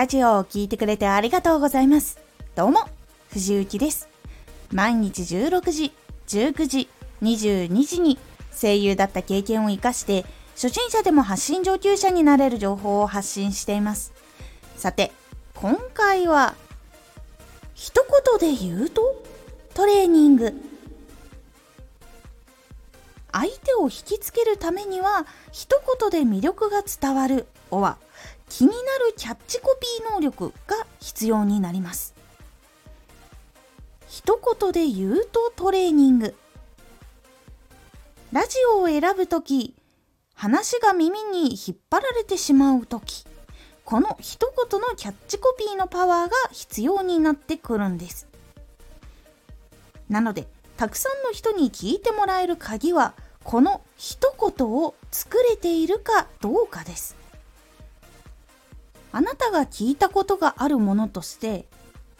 ラジオを聴いてくれてありがとうございます。どうも、藤幸です。毎日16時、19時、22時に声優だった経験を活かして、初心者でも発信上級者になれる情報を発信しています。さて、今回は、一言で言うと、トレーニング。相手を引きつけるためには、一言で魅力が伝わる、おは、気になるキャッチコピー能力が必要になります。一言で言うとトレーニング。ラジオを選ぶとき、話が耳に引っ張られてしまうとき、この一言のキャッチコピーのパワーが必要になってくるんです。なので、たくさんの人に聞いてもらえる鍵は、この一言を作れているかどうかです。あなたが聞いたことがあるものとして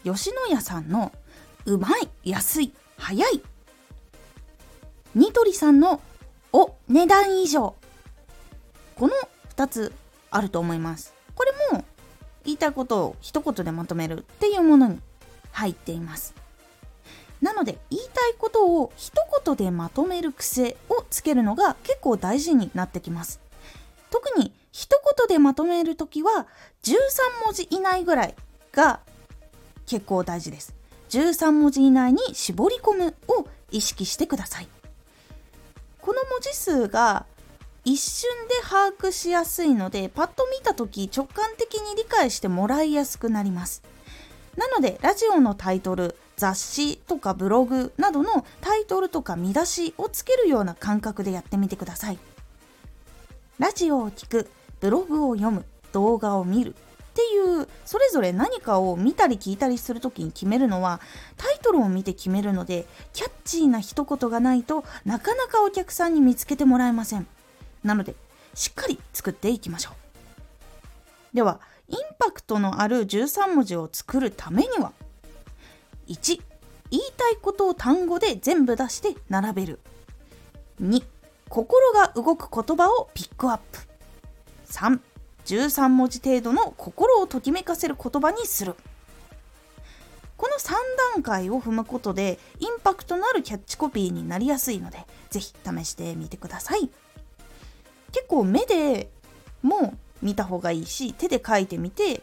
吉野家さんのうまい安い早いニトリさんのお値段以上。この2つあると思います。これも言いたいことを一言でまとめるっていうものに入っています。なので言いたいことを一言でまとめる癖をつけるのが結構大事になってきます。特に一言でまとめるときは13文字以内ぐらいが結構大事です。13文字以内に絞り込むを意識してください。この文字数が一瞬で把握しやすいのでパッと見た時直感的に理解してもらいやすくなりますなのでラジオのタイトル雑誌とかブログなどのタイトルとか見出しをつけるような感覚でやってみてくださいラジオを聴くブログを読む動画を見るっていうそれぞれ何かを見たり聞いたりする時に決めるのはタイトルを見て決めるのでキャッチーな一言がないとなかなかお客さんに見つけてもらえません。なのでしっかり作っていきましょう。ではインパクトのある13文字を作るためには1言いたいことを単語で全部出して並べる。2心が動く言葉をピックアップ。3 13文字程度の心をときめかせる言葉にする。この3段階を踏むことでインパクトのあるキャッチコピーになりやすいので是非試してみてください。結構目でも見た方がいいし手で書いてみて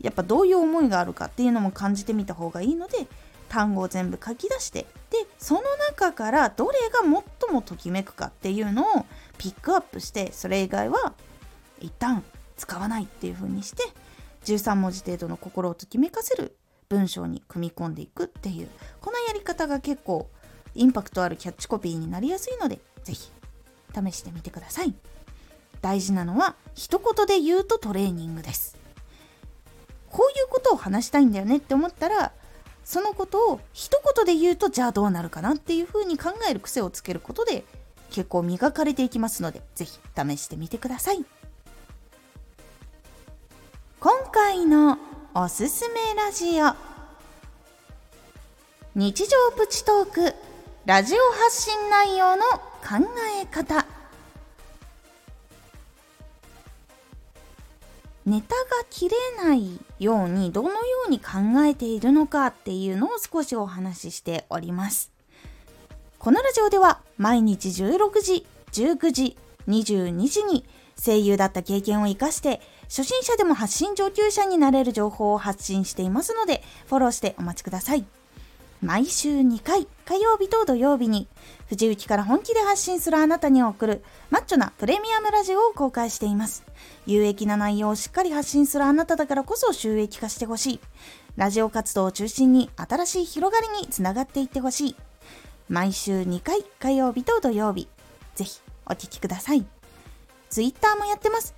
やっぱどういう思いがあるかっていうのも感じてみた方がいいので単語を全部書き出してでその中からどれが最もときめくかっていうのをピックアップしてそれ以外は一旦使わないっていう風にして13文字程度の心をときめかせる文章に組み込んでいくっていうこのやり方が結構インパクトあるキャッチコピーになりやすいので是非試してみてください大事なのは一言で言うとトレーニングですこういうことを話したいんだよねって思ったらそのことを一言で言うとじゃあどうなるかなっていうふうに考える癖をつけることで結構磨かれていきますので是非試してみてください。回のおすすめラジオ。日常プチトークラジオ発信内容の考え方。ネタが切れないようにどのように考えているのかっていうのを少しお話ししております。このラジオでは毎日16時19時22時に声優だった経験を活かして初心者でも発信上級者になれる情報を発信していますので、フォローしてお待ちください。毎週2回、火曜日と土曜日に、藤雪から本気で発信するあなたに送る、マッチョなプレミアムラジオを公開しています。有益な内容をしっかり発信するあなただからこそ収益化してほしい。ラジオ活動を中心に新しい広がりにつながっていってほしい。毎週2回、火曜日と土曜日。ぜひ、お聴きください。ツイッターもやってます。